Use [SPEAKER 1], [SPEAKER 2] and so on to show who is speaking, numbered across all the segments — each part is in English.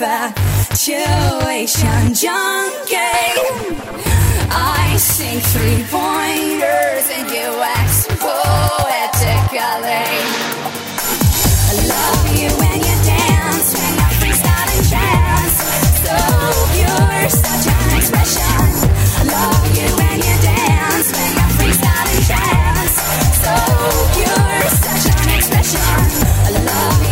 [SPEAKER 1] infatuation junkie. I sing three pointers and you act poetically. I love you when you dance, when I freestyle and jazz. So pure, such an expression. I love you when you dance, when and. So pure, such an expression. I love you.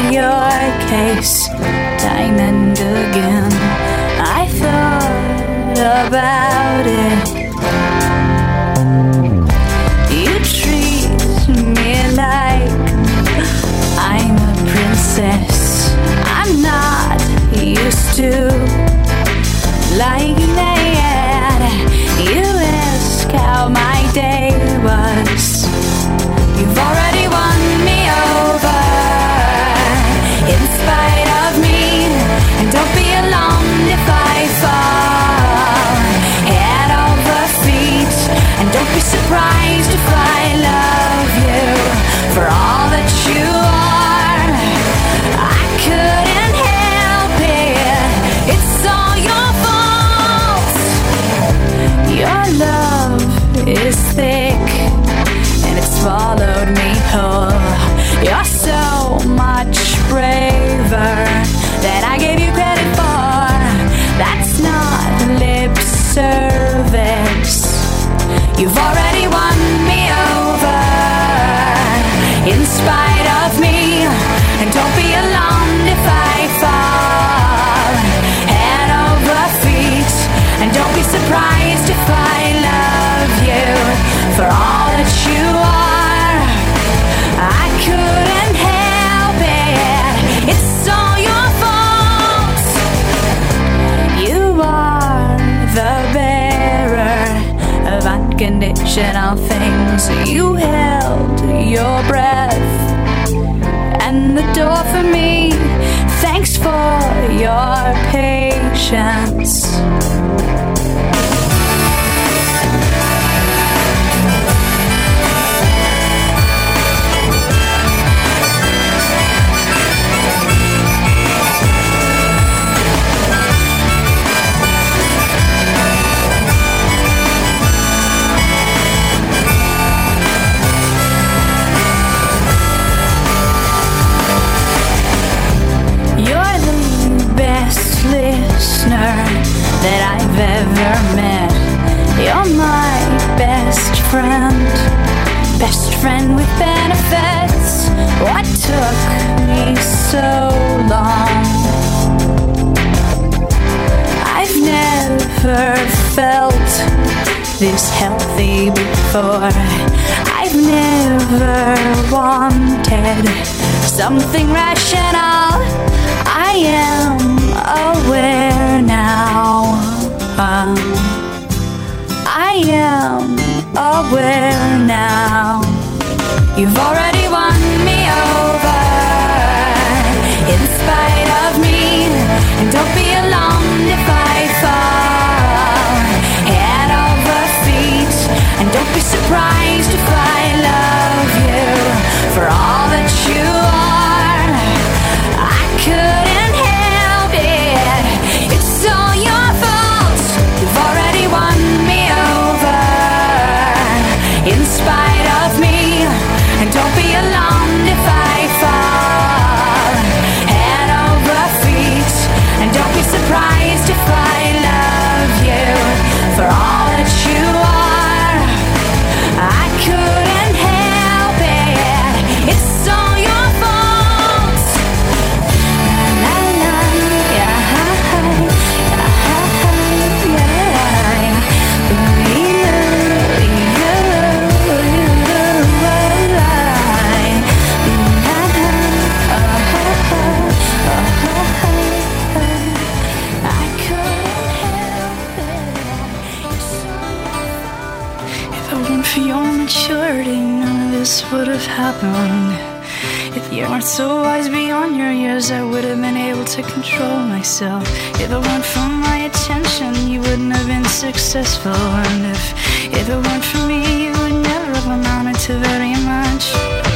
[SPEAKER 1] plead your case time and again. I thought about it. You treat me like I'm a princess. I'm not used to lying there. You ask how my day was. You've already conditional things. You held your breath and the door for me. Thanks for your patience. head. Something rational, I am aware now. Um, I am aware now. You've already won me over, in spite of me. And don't be alarmed if I fall head over feet. And don't be surprised. happen. If you weren't so wise beyond your years, I would have been able to control myself. If it weren't for my attention, you wouldn't have been successful. And if, if it weren't for me, you would never have amounted to very much.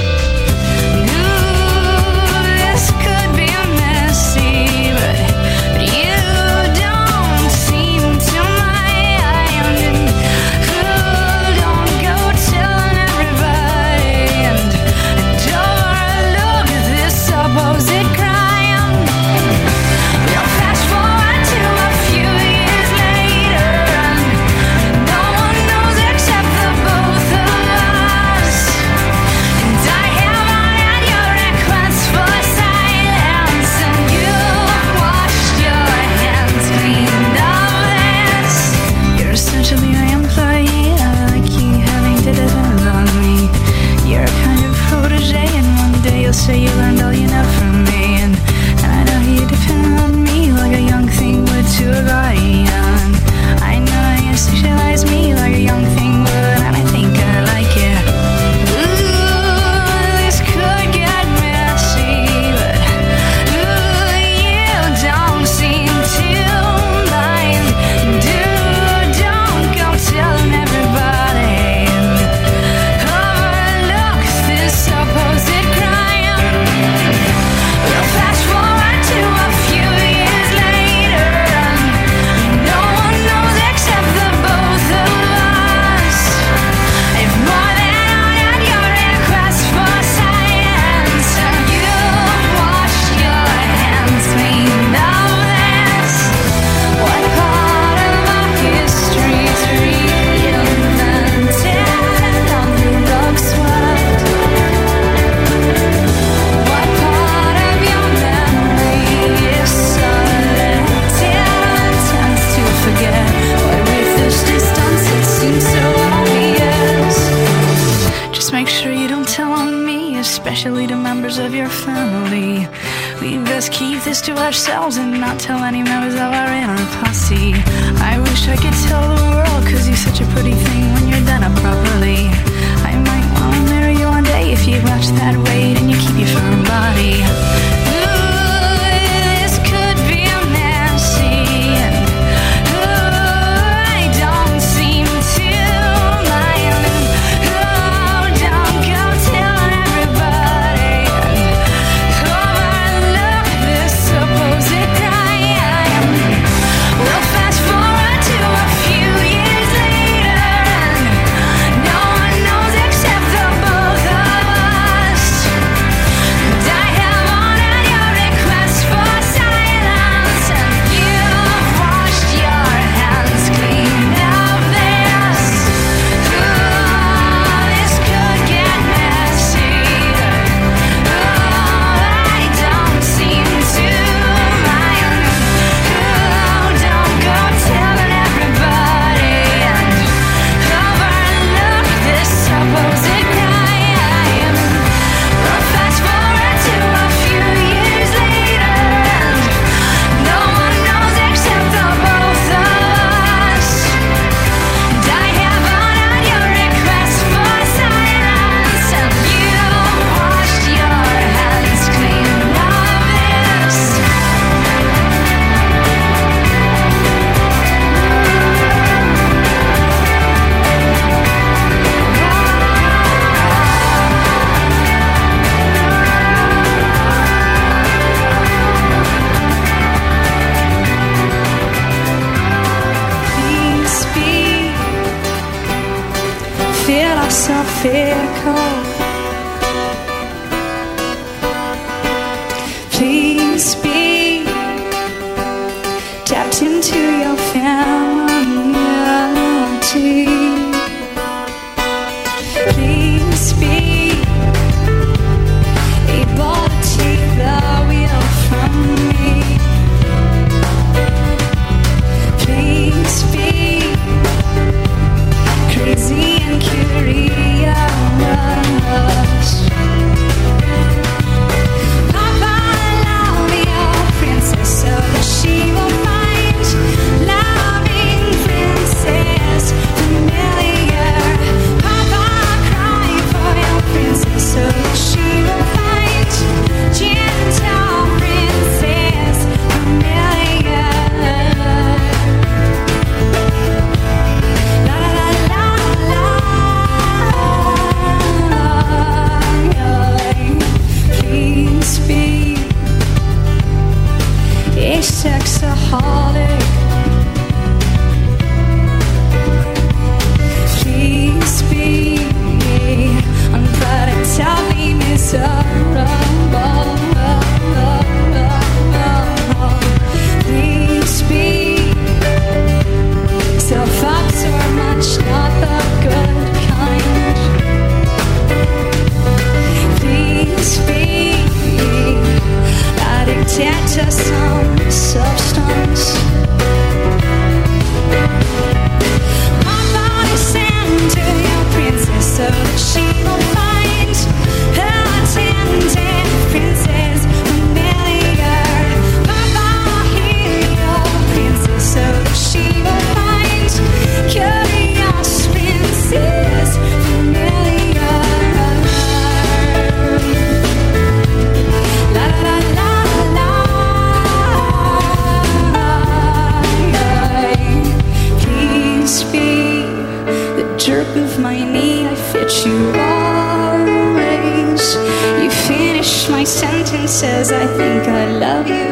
[SPEAKER 1] members of your family. We best keep this to ourselves and not tell any members of our inner posse. I wish I could tell the world, cause you're such a pretty thing when you're done up properly. I might wanna marry you one day if you watch that weight and you keep your firm body. please be tapped into says, I think I love you.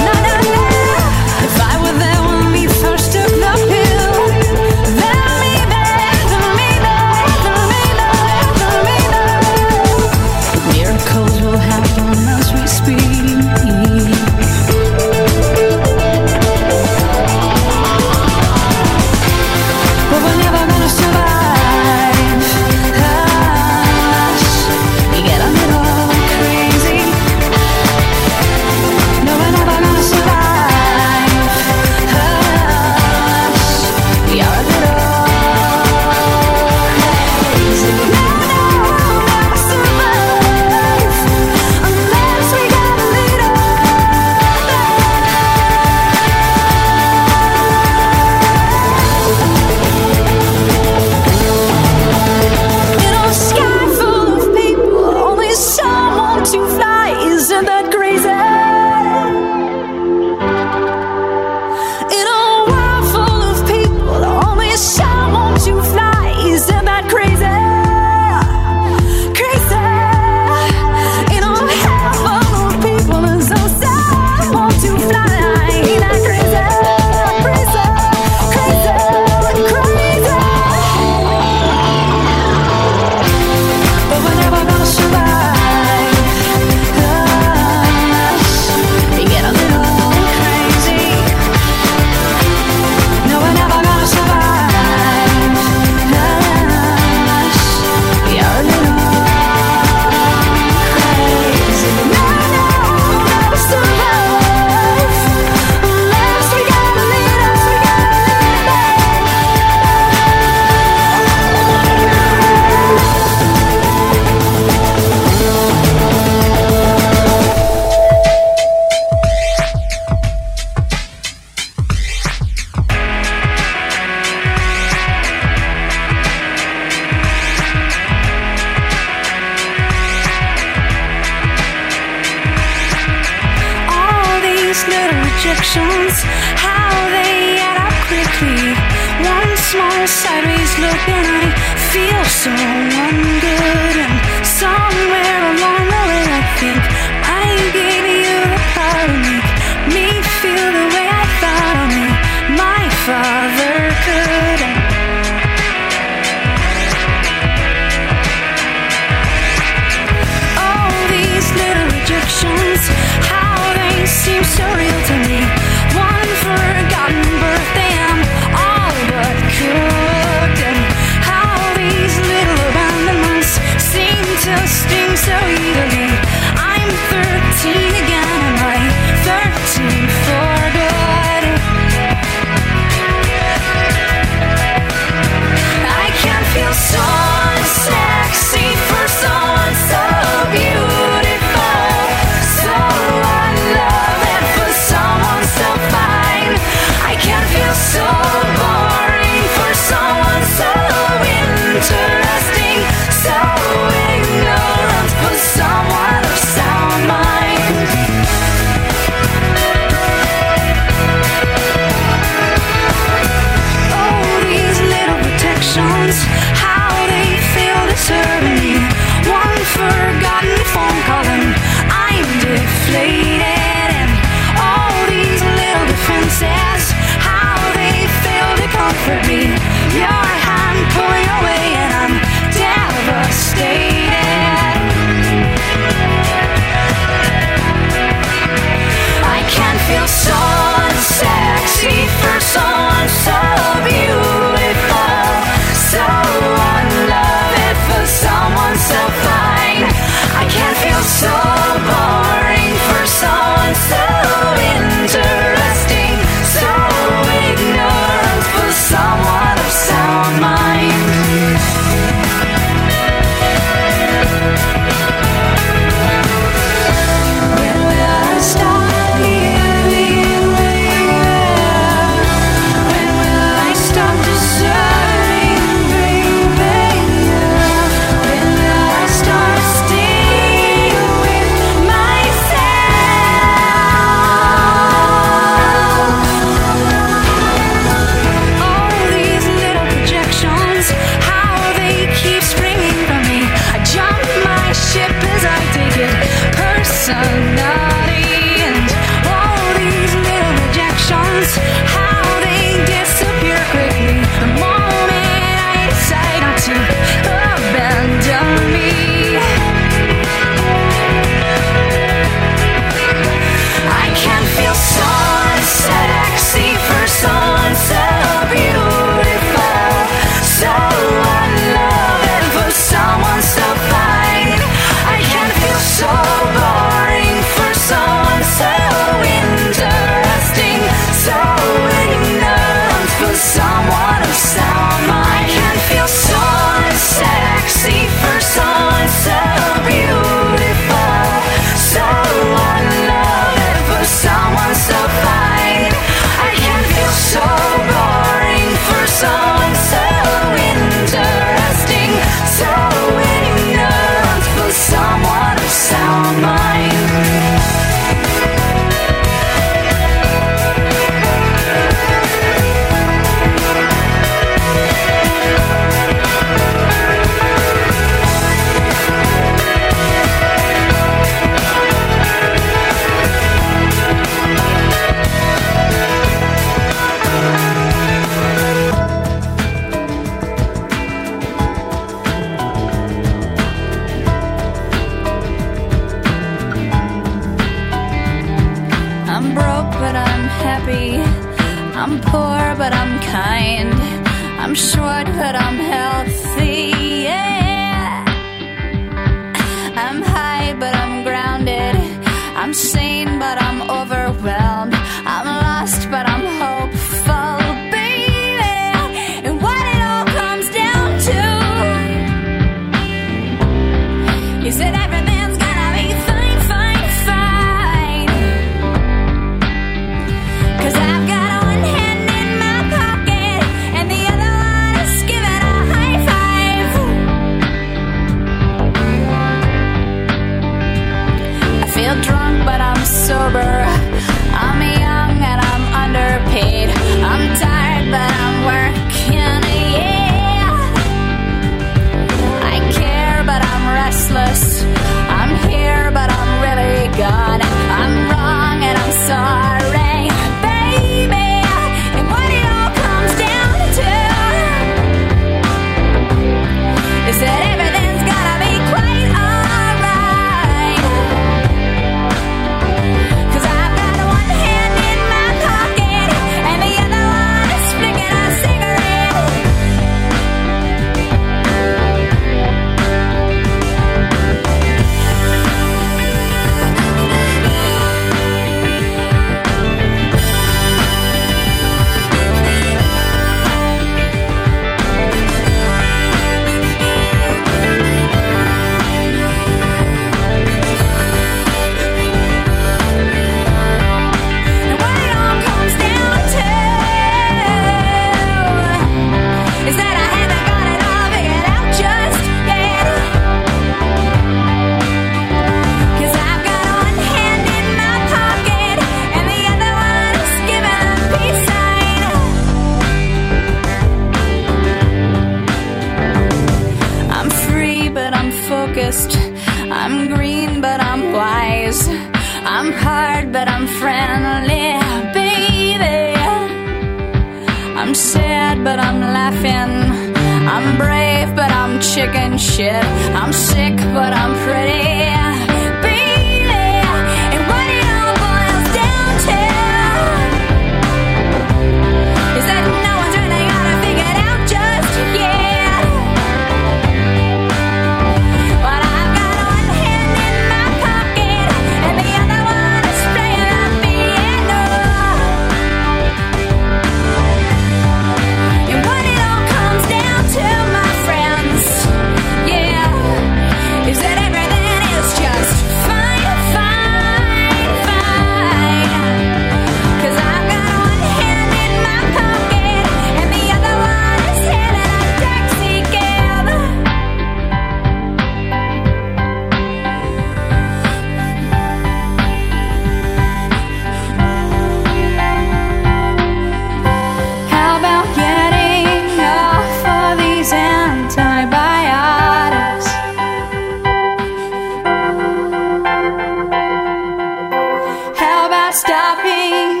[SPEAKER 1] me.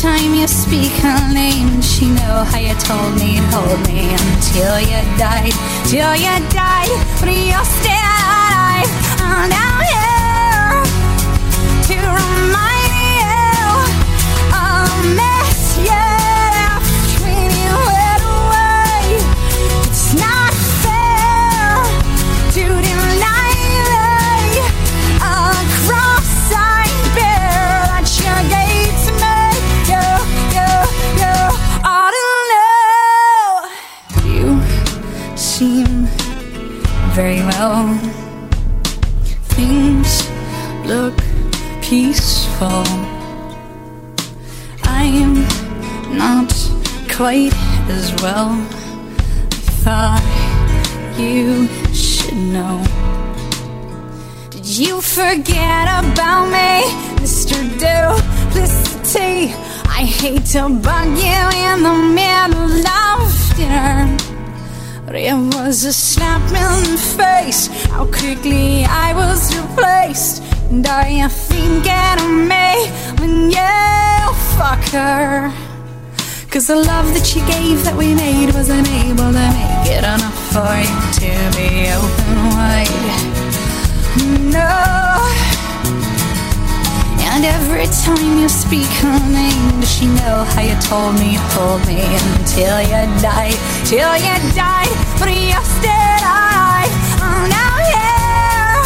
[SPEAKER 1] time you speak her name, she know how you told me, hold me until you died, till you died, but you're still. the love that she gave that we made was unable to make it enough for you to be open wide. No. And every time you speak her name, does she know how you told me, hold me until you die, till you die? But yesterday, I'm out here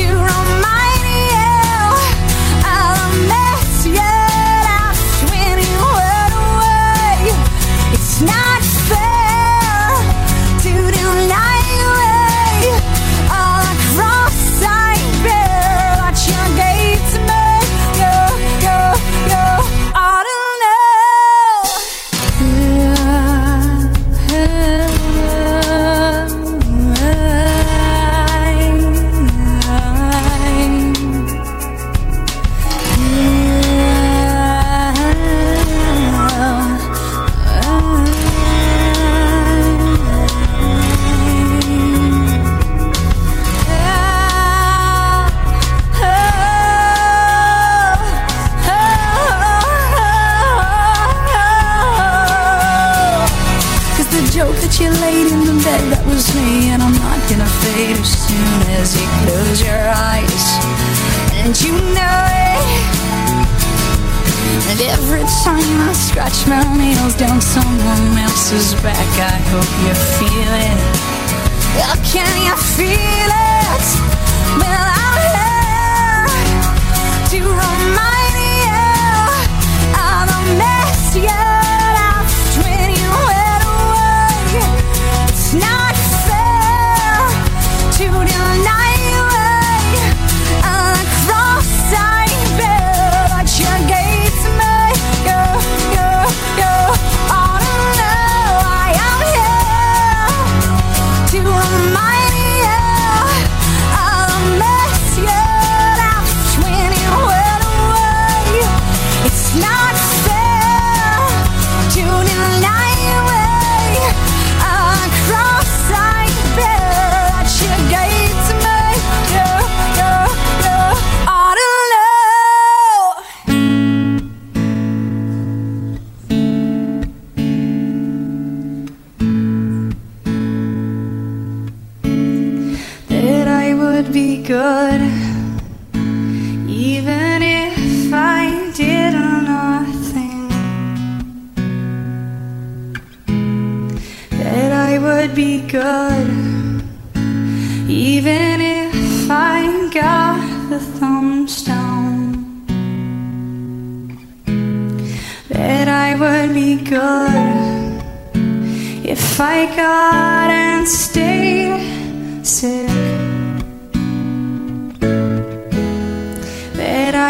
[SPEAKER 1] to roam.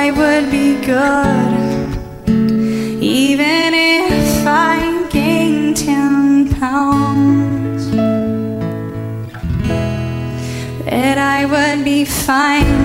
[SPEAKER 1] I would be good, even if I gained ten pounds. That I would be fine.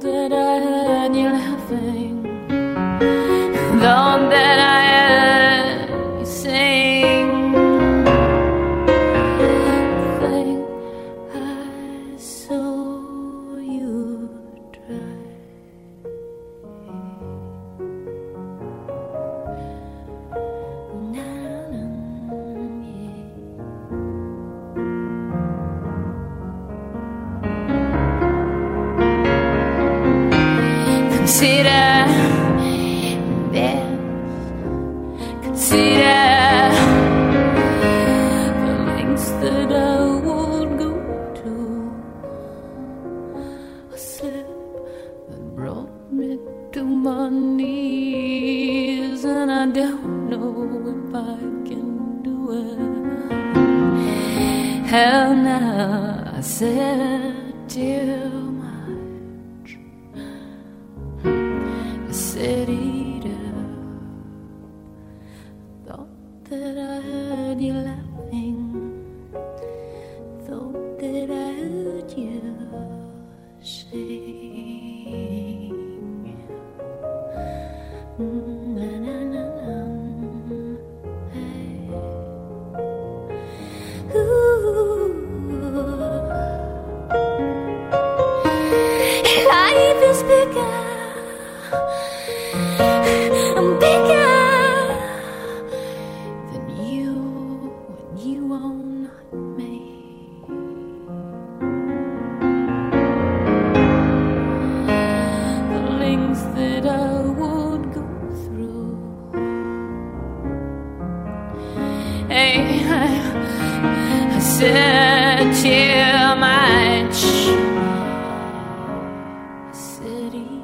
[SPEAKER 1] that I had you laughing. I